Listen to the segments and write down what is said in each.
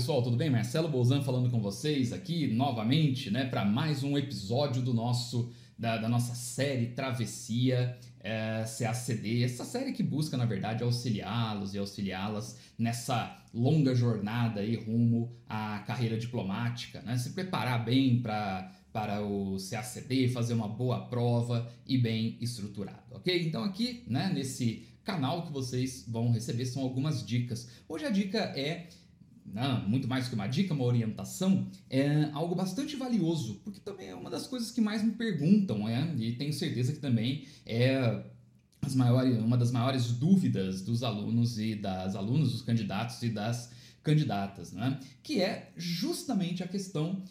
pessoal, tudo bem? Marcelo Bolzan falando com vocês aqui novamente, né, para mais um episódio do nosso da, da nossa série Travessia é, CACD, essa série que busca na verdade auxiliá-los e auxiliá-las nessa longa jornada aí rumo à carreira diplomática, né, se preparar bem para para o CACD, fazer uma boa prova e bem estruturado, ok? Então aqui, né, nesse canal que vocês vão receber são algumas dicas. Hoje a dica é não, muito mais que uma dica, uma orientação, é algo bastante valioso, porque também é uma das coisas que mais me perguntam, é, e tenho certeza que também é as maiores, uma das maiores dúvidas dos alunos e das alunos, dos candidatos e das candidatas, né? que é justamente a questão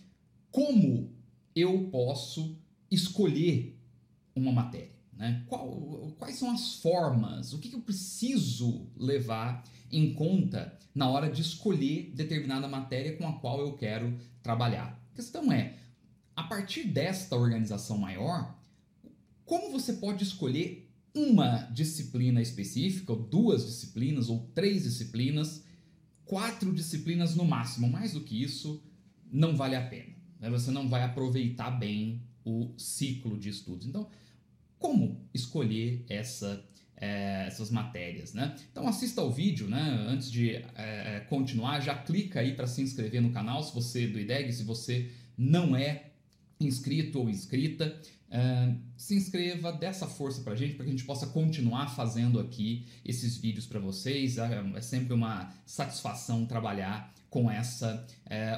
como eu posso escolher uma matéria. Né? Qual, quais são as formas? O que, que eu preciso levar em conta na hora de escolher determinada matéria com a qual eu quero trabalhar? A questão é, a partir desta organização maior, como você pode escolher uma disciplina específica, ou duas disciplinas, ou três disciplinas, quatro disciplinas no máximo? Mais do que isso, não vale a pena. Né? Você não vai aproveitar bem o ciclo de estudos. Então, como escolher essa, é, essas matérias, né? Então assista ao vídeo, né? Antes de é, continuar, já clica aí para se inscrever no canal, se você é do IDEG, se você não é inscrito ou inscrita, é, se inscreva, dê essa força para a gente, para que a gente possa continuar fazendo aqui esses vídeos para vocês. É, é sempre uma satisfação trabalhar com essa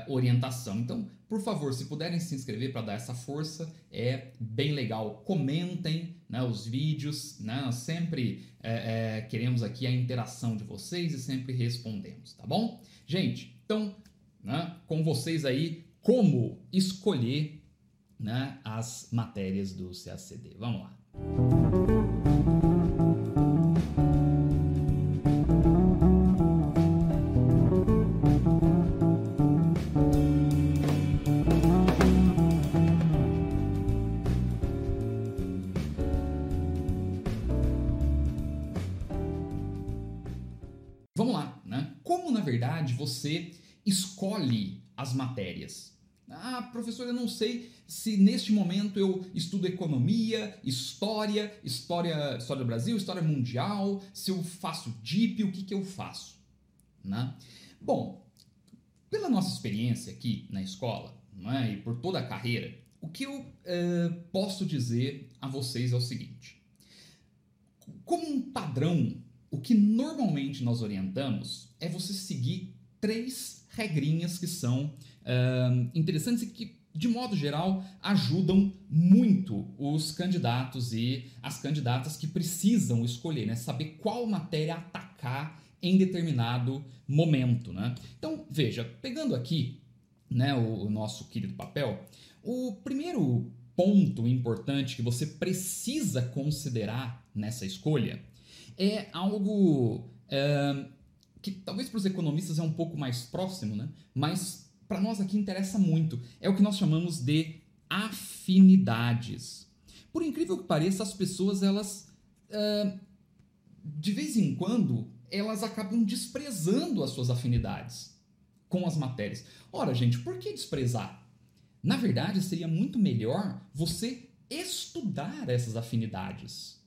orientação. Então, por favor, se puderem se inscrever para dar essa força, é bem legal. Comentem né, os vídeos, né? Sempre é, é, queremos aqui a interação de vocês e sempre respondemos, tá bom? Gente, então, né, com vocês aí, como escolher né, as matérias do CACD. Vamos lá. Vamos você escolhe as matérias? Ah, professor, eu não sei se neste momento eu estudo economia, história, história, história do Brasil, história mundial, se eu faço DIP, o que, que eu faço? Né? Bom, pela nossa experiência aqui na escola é, e por toda a carreira, o que eu é, posso dizer a vocês é o seguinte: como um padrão o que normalmente nós orientamos é você seguir três regrinhas que são uh, interessantes e que, de modo geral, ajudam muito os candidatos e as candidatas que precisam escolher, né? Saber qual matéria atacar em determinado momento, né? Então, veja, pegando aqui né, o, o nosso querido papel, o primeiro ponto importante que você precisa considerar nessa escolha é algo é, que talvez para os economistas é um pouco mais próximo, né? mas para nós aqui interessa muito. É o que nós chamamos de afinidades. Por incrível que pareça, as pessoas, elas, é, de vez em quando, elas acabam desprezando as suas afinidades com as matérias. Ora, gente, por que desprezar? Na verdade, seria muito melhor você estudar essas afinidades.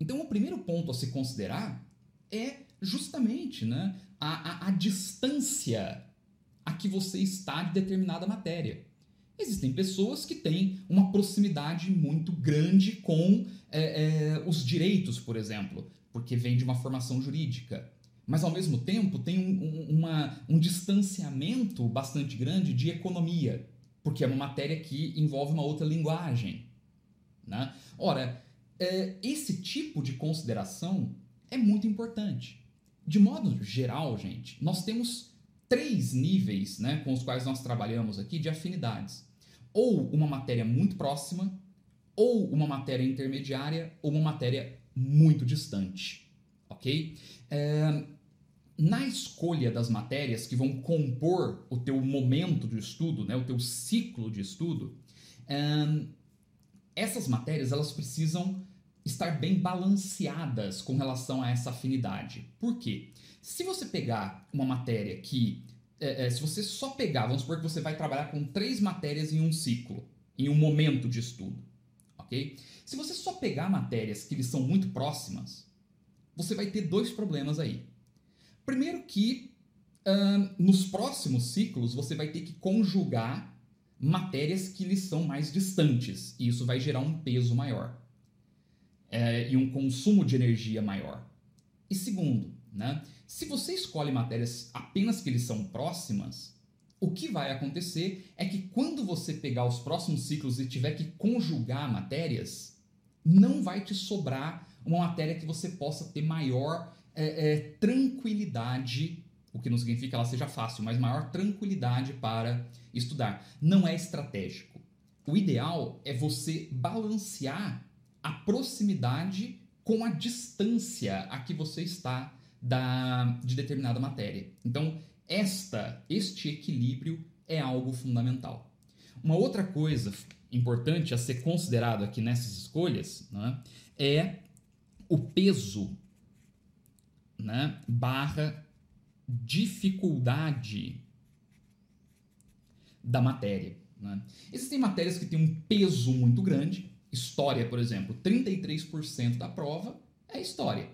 Então, o primeiro ponto a se considerar é justamente né, a, a, a distância a que você está de determinada matéria. Existem pessoas que têm uma proximidade muito grande com é, é, os direitos, por exemplo, porque vem de uma formação jurídica. Mas, ao mesmo tempo, tem um, um, uma, um distanciamento bastante grande de economia, porque é uma matéria que envolve uma outra linguagem. Né? Ora, é, esse tipo de consideração é muito importante. De modo geral, gente, nós temos três níveis né, com os quais nós trabalhamos aqui de afinidades. Ou uma matéria muito próxima, ou uma matéria intermediária, ou uma matéria muito distante. Ok? É, na escolha das matérias que vão compor o teu momento de estudo, né, o teu ciclo de estudo, é, essas matérias elas precisam estar bem balanceadas com relação a essa afinidade. Por quê? Se você pegar uma matéria que. É, é, se você só pegar, vamos supor que você vai trabalhar com três matérias em um ciclo, em um momento de estudo, ok? Se você só pegar matérias que lhes são muito próximas, você vai ter dois problemas aí. Primeiro que nos próximos ciclos você vai ter que conjugar matérias que lhes são mais distantes, e isso vai gerar um peso maior é, e um consumo de energia maior. E segundo, né, se você escolhe matérias apenas que eles são próximas, o que vai acontecer é que quando você pegar os próximos ciclos e tiver que conjugar matérias, não vai te sobrar uma matéria que você possa ter maior é, é, tranquilidade, o que não significa que ela seja fácil, mas maior tranquilidade para estudar. Não é estratégico. O ideal é você balancear a proximidade com a distância a que você está da, de determinada matéria. Então, esta, este equilíbrio é algo fundamental. Uma outra coisa importante a ser considerado aqui nessas escolhas né, é o peso né, barra dificuldade da matéria. Né? Existem matérias que têm um peso muito grande História, por exemplo, 33% da prova é história.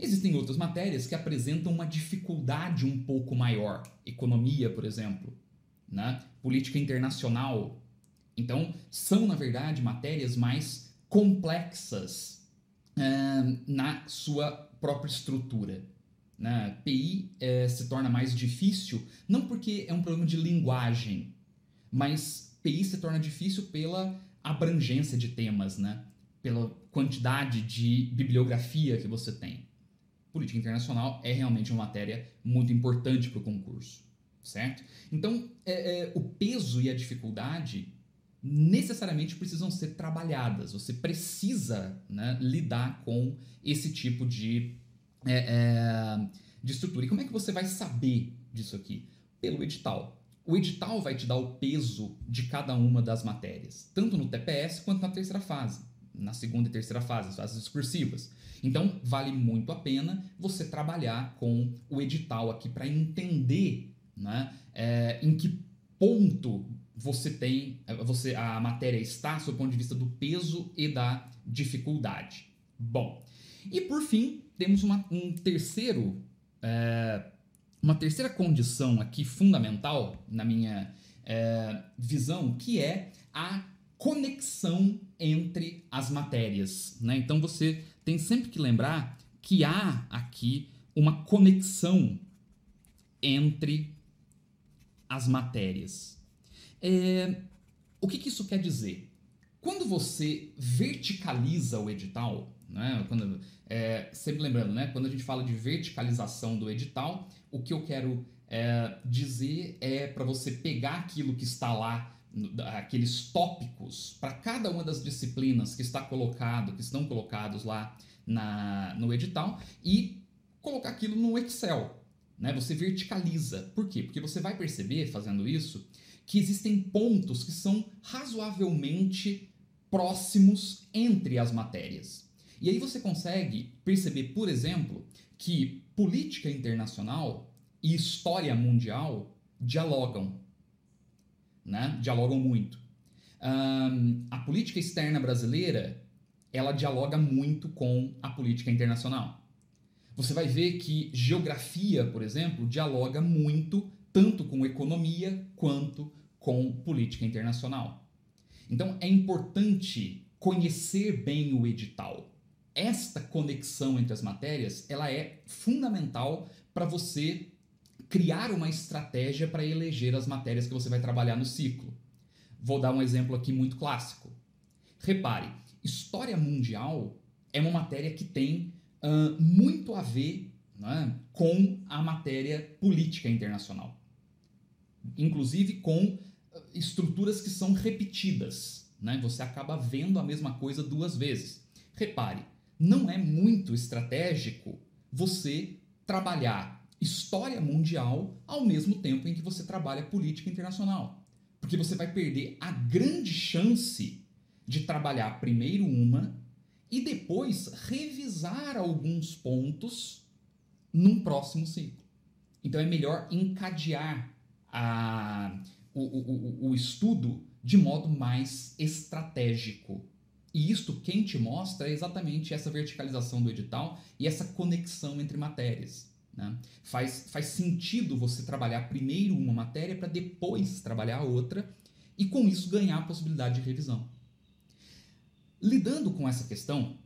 Existem outras matérias que apresentam uma dificuldade um pouco maior. Economia, por exemplo, né? política internacional. Então, são, na verdade, matérias mais complexas uh, na sua própria estrutura. Né? PI uh, se torna mais difícil, não porque é um problema de linguagem, mas PI se torna difícil pela abrangência de temas, né? Pela quantidade de bibliografia que você tem. Política internacional é realmente uma matéria muito importante para o concurso, certo? Então, é, é, o peso e a dificuldade necessariamente precisam ser trabalhadas. Você precisa né, lidar com esse tipo de, é, é de estrutura. E como é que você vai saber disso aqui? Pelo edital. O edital vai te dar o peso de cada uma das matérias, tanto no TPS quanto na terceira fase, na segunda e terceira fase, as fases discursivas. Então, vale muito a pena você trabalhar com o edital aqui para entender né, é, em que ponto você tem, você a matéria está, do ponto de vista do peso e da dificuldade. Bom, e por fim, temos uma, um terceiro é, uma terceira condição aqui fundamental na minha é, visão, que é a conexão entre as matérias. Né? Então você tem sempre que lembrar que há aqui uma conexão entre as matérias. É, o que, que, isso quer dizer? Quando você verticaliza o edital, né, quando, é, sempre lembrando, né, quando a gente fala de verticalização do edital, o que eu quero é, dizer é para você pegar aquilo que está lá, aqueles tópicos, para cada uma das disciplinas que está colocado, que estão colocados lá na, no edital, e colocar aquilo no Excel. Né? Você verticaliza. Por quê? Porque você vai perceber, fazendo isso, que existem pontos que são razoavelmente próximos entre as matérias. E aí você consegue perceber, por exemplo, que política internacional e história mundial dialogam, né? Dialogam muito. Um, a política externa brasileira ela dialoga muito com a política internacional. Você vai ver que geografia, por exemplo, dialoga muito tanto com economia quanto com política internacional. Então é importante conhecer bem o edital. Esta conexão entre as matérias, ela é fundamental para você criar uma estratégia para eleger as matérias que você vai trabalhar no ciclo. Vou dar um exemplo aqui muito clássico. Repare, história mundial é uma matéria que tem uh, muito a ver né, com a matéria política internacional. Inclusive com estruturas que são repetidas. Né? Você acaba vendo a mesma coisa duas vezes. Repare, não é muito estratégico você trabalhar história mundial ao mesmo tempo em que você trabalha política internacional. Porque você vai perder a grande chance de trabalhar primeiro uma e depois revisar alguns pontos num próximo ciclo. Então é melhor encadear a, o, o, o estudo de modo mais estratégico. E isto quem te mostra é exatamente essa verticalização do edital e essa conexão entre matérias. Né? Faz, faz sentido você trabalhar primeiro uma matéria para depois trabalhar a outra e com isso ganhar a possibilidade de revisão. Lidando com essa questão,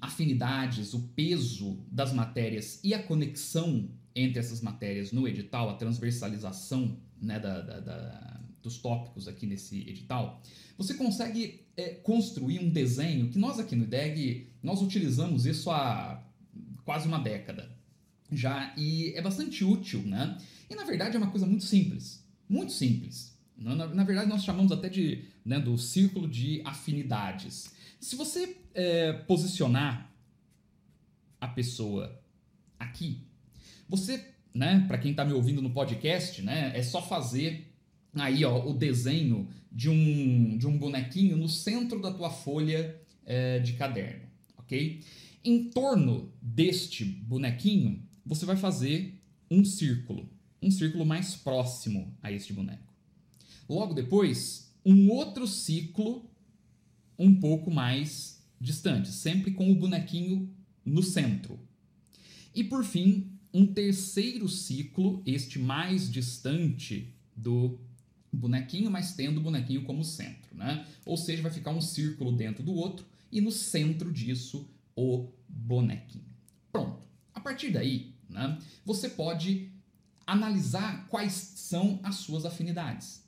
afinidades, o peso das matérias e a conexão entre essas matérias no edital, a transversalização né, da, da, da, dos tópicos aqui nesse edital, você consegue é, construir um desenho que nós aqui no IDEG, nós utilizamos isso há quase uma década já e é bastante útil, né? E na verdade é uma coisa muito simples, muito simples. Na, na, verdade nós chamamos até de né, do círculo de afinidades. Se você é, posicionar a pessoa aqui, você, né, para quem está me ouvindo no podcast, né, é só fazer aí ó, o desenho de um, de um bonequinho no centro da tua folha é, de caderno, ok? Em torno deste bonequinho, você vai fazer um círculo, um círculo mais próximo a este boneco. Logo depois, um outro ciclo um pouco mais distante, sempre com o bonequinho no centro. E por fim, um terceiro ciclo, este mais distante do bonequinho, mas tendo o bonequinho como centro, né? Ou seja, vai ficar um círculo dentro do outro e no centro disso o bonequinho. Pronto. A partir daí, né, você pode analisar quais são as suas afinidades.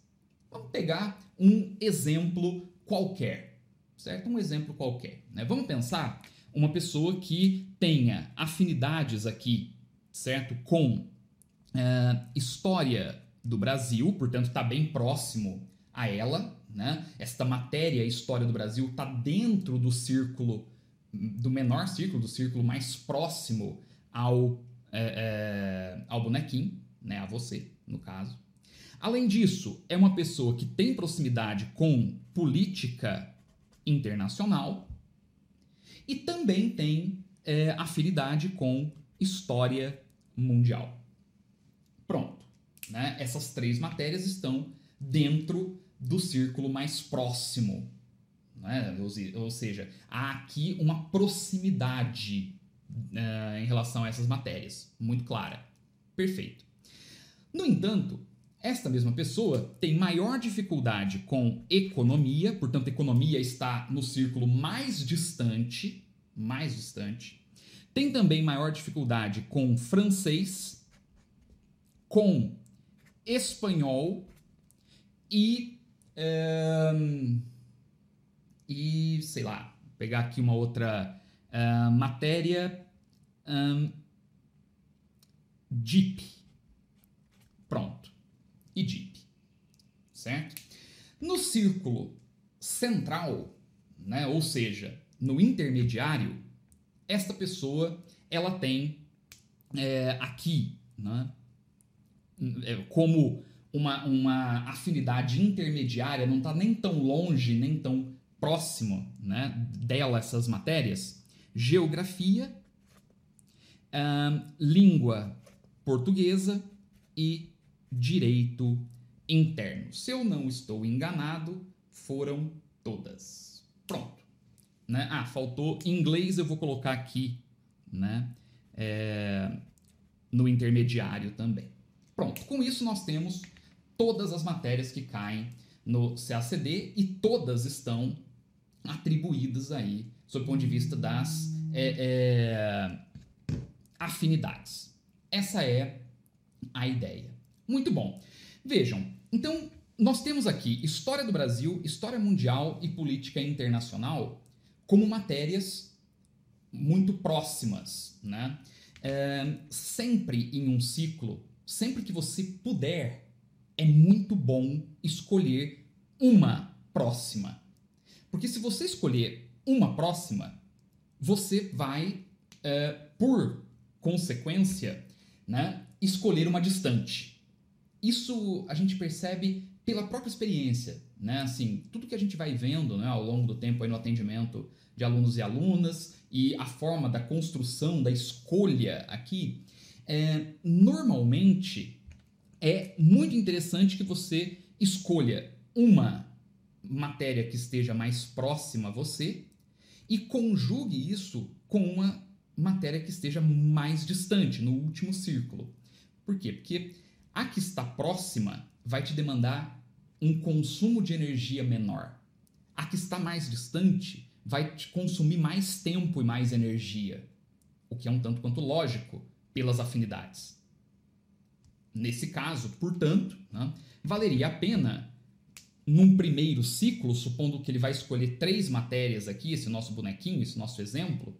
Vamos pegar um exemplo qualquer, certo? Um exemplo qualquer. Né? Vamos pensar uma pessoa que tenha afinidades aqui, certo? Com uh, história do Brasil, portanto está bem próximo a ela, né? Esta matéria, história do Brasil, está dentro do círculo, do menor círculo, do círculo mais próximo ao, é, é, ao bonequinho, né? A você, no caso. Além disso, é uma pessoa que tem proximidade com política internacional e também tem é, afinidade com história mundial. Pronto. Né? Essas três matérias estão dentro do círculo mais próximo. Né? Ou seja, há aqui uma proximidade uh, em relação a essas matérias, muito clara. Perfeito. No entanto, esta mesma pessoa tem maior dificuldade com economia, portanto, economia está no círculo mais distante, mais distante. Tem também maior dificuldade com francês, com espanhol e. Um, e sei lá, pegar aqui uma outra uh, matéria. Um. Pronto e deep, certo? No círculo central, né, ou seja, no intermediário, esta pessoa ela tem é, aqui, né, como uma, uma afinidade intermediária, não está nem tão longe, nem tão próximo né, dela essas matérias, geografia, língua portuguesa e direito interno. Se eu não estou enganado, foram todas. Pronto. Né? Ah, faltou inglês, eu vou colocar aqui né? É, no intermediário também. Pronto, com isso nós temos todas as matérias que caem no CACD e todas estão atribuídas aí, sob o ponto de vista das é, é, afinidades. Essa é a ideia. Muito bom. Vejam, então nós temos aqui História do Brasil, História Mundial e Política Internacional como matérias muito próximas, né? É, sempre em um ciclo, sempre que você puder, é muito bom escolher uma próxima. Porque se você escolher uma próxima, você vai, é, por consequência, né, escolher uma distante. Isso a gente percebe pela própria experiência, né? Assim, tudo que a gente vai vendo né, ao longo do tempo aí no atendimento de alunos e alunas e a forma da construção, da escolha aqui, é, normalmente é muito interessante que você escolha uma matéria que esteja mais próxima a você e conjugue isso com uma matéria que esteja mais distante, no último círculo. Por quê? Porque a que está próxima vai te demandar um consumo de energia menor. A que está mais distante vai te consumir mais tempo e mais energia, o que é um tanto quanto lógico pelas afinidades. Nesse caso, portanto, né, valeria a pena, num primeiro ciclo, supondo que ele vai escolher três matérias aqui, esse nosso bonequinho, esse nosso exemplo,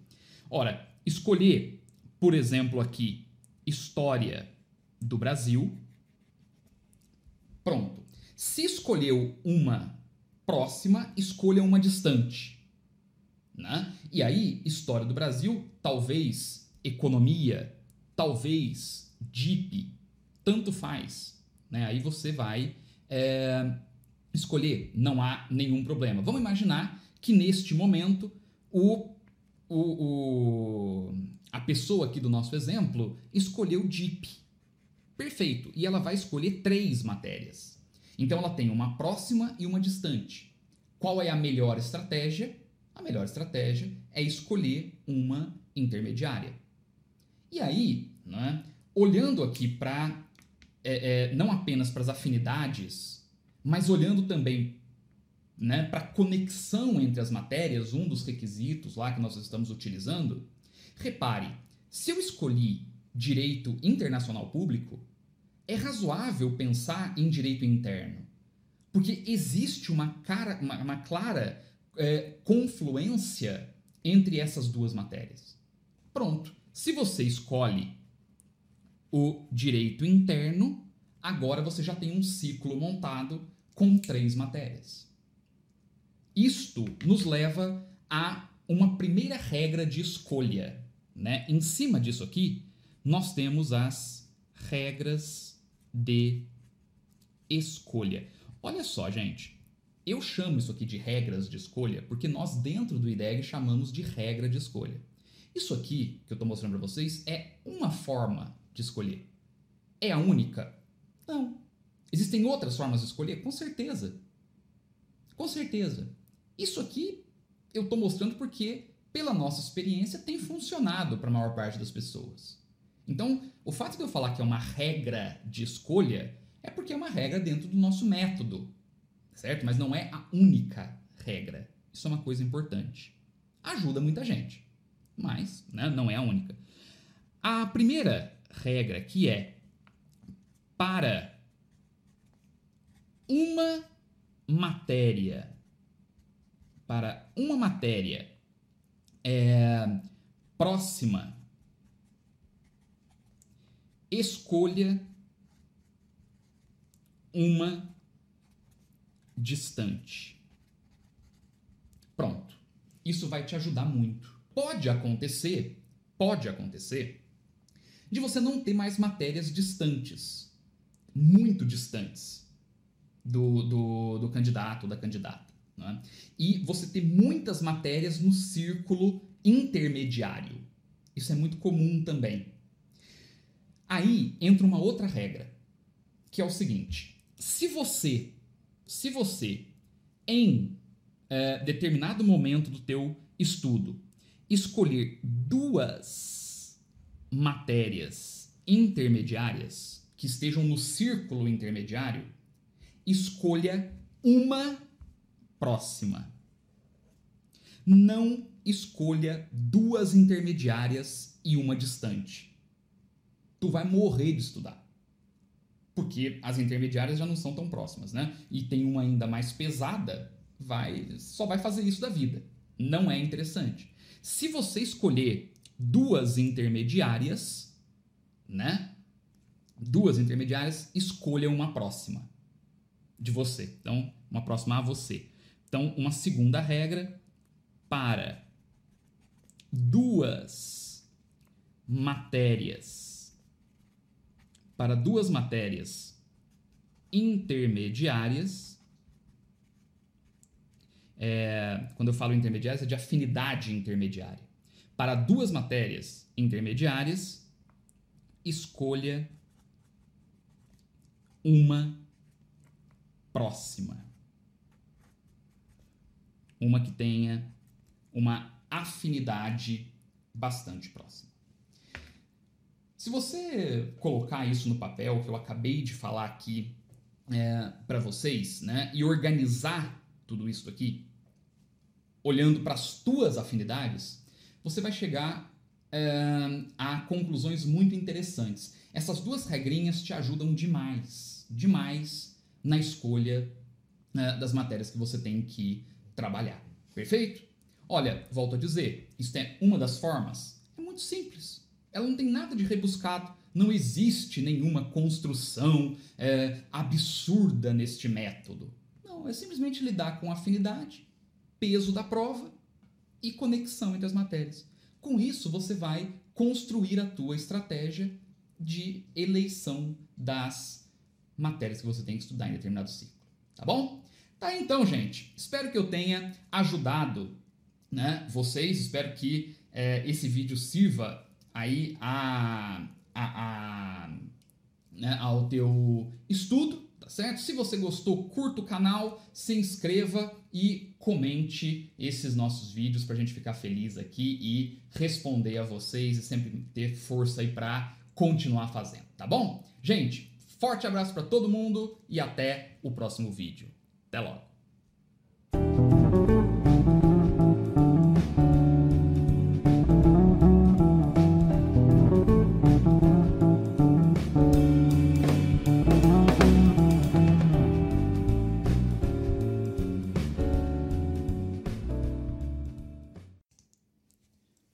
ora, escolher, por exemplo, aqui, História do Brasil. Pronto. Se escolheu uma próxima, escolha uma distante. Né? E aí, História do Brasil, talvez Economia, talvez DIP, tanto faz. Né? Aí você vai é, escolher, não há nenhum problema. Vamos imaginar que neste momento o, o, o, a pessoa aqui do nosso exemplo escolheu DIP. Perfeito. E ela vai escolher três matérias. Então ela tem uma próxima e uma distante. Qual é a melhor estratégia? A melhor estratégia é escolher uma intermediária. E aí, né, olhando aqui para é, é, não apenas para as afinidades, mas olhando também né, para a conexão entre as matérias, um dos requisitos lá que nós estamos utilizando, repare, se eu escolhi direito internacional público, é razoável pensar em direito interno, porque existe uma, cara, uma, uma clara é, confluência entre essas duas matérias. Pronto. Se você escolhe o direito interno, agora você já tem um ciclo montado com três matérias. Isto nos leva a uma primeira regra de escolha. Né? Em cima disso aqui, nós temos as regras de escolha. Olha só, gente. Eu chamo isso aqui de regras de escolha porque nós, dentro do IDEG, chamamos de regra de escolha. Isso aqui que eu estou mostrando para vocês é uma forma de escolher. É a única? Não. Existem outras formas de escolher? Com certeza. Com certeza. Isso aqui eu estou mostrando porque, pela nossa experiência, tem funcionado para a maior parte das pessoas. Então, o fato de eu falar que é uma regra de escolha é porque é uma regra dentro do nosso método, certo? Mas não é a única regra. Isso é uma coisa importante. Ajuda muita gente, mas né, não é a única. A primeira regra que é para uma matéria, para uma matéria é, próxima escolha uma distante. Pronto. Isso vai te ajudar muito. Pode acontecer, pode acontecer, de você não ter mais matérias distantes, muito distantes do, do, do candidato, da candidata. Né? E você ter muitas matérias no círculo intermediário. Isso é muito comum também. Aí entra uma outra regra, que é o seguinte: se você, se você em é, determinado momento do teu estudo escolher duas matérias intermediárias, que estejam no círculo intermediário, escolha uma próxima. Não escolha duas intermediárias e uma distante. Tu vai morrer de estudar. Porque as intermediárias já não são tão próximas, né? E tem uma ainda mais pesada, vai só vai fazer isso da vida. Não é interessante. Se você escolher duas intermediárias, né? Duas intermediárias, escolha uma próxima de você. Então, uma próxima a você. Então, uma segunda regra para duas matérias. Para duas matérias intermediárias. É, quando eu falo intermediárias, é de afinidade intermediária. Para duas matérias intermediárias, escolha uma próxima. Uma que tenha uma afinidade bastante próxima. Se você colocar isso no papel que eu acabei de falar aqui é, para vocês, né, e organizar tudo isso aqui, olhando para as tuas afinidades, você vai chegar é, a conclusões muito interessantes. Essas duas regrinhas te ajudam demais, demais na escolha né, das matérias que você tem que trabalhar. Perfeito? Olha, volto a dizer, isso é uma das formas. É muito simples. Ela não tem nada de rebuscado. Não existe nenhuma construção é, absurda neste método. Não, é simplesmente lidar com afinidade, peso da prova e conexão entre as matérias. Com isso, você vai construir a tua estratégia de eleição das matérias que você tem que estudar em determinado ciclo. Tá bom? Tá então, gente. Espero que eu tenha ajudado né, vocês. Espero que é, esse vídeo sirva aí a, a, a né, ao teu estudo, tá certo? Se você gostou, curta o canal, se inscreva e comente esses nossos vídeos para a gente ficar feliz aqui e responder a vocês e sempre ter força aí para continuar fazendo, tá bom? Gente, Forte abraço para todo mundo e até o próximo vídeo. Até logo!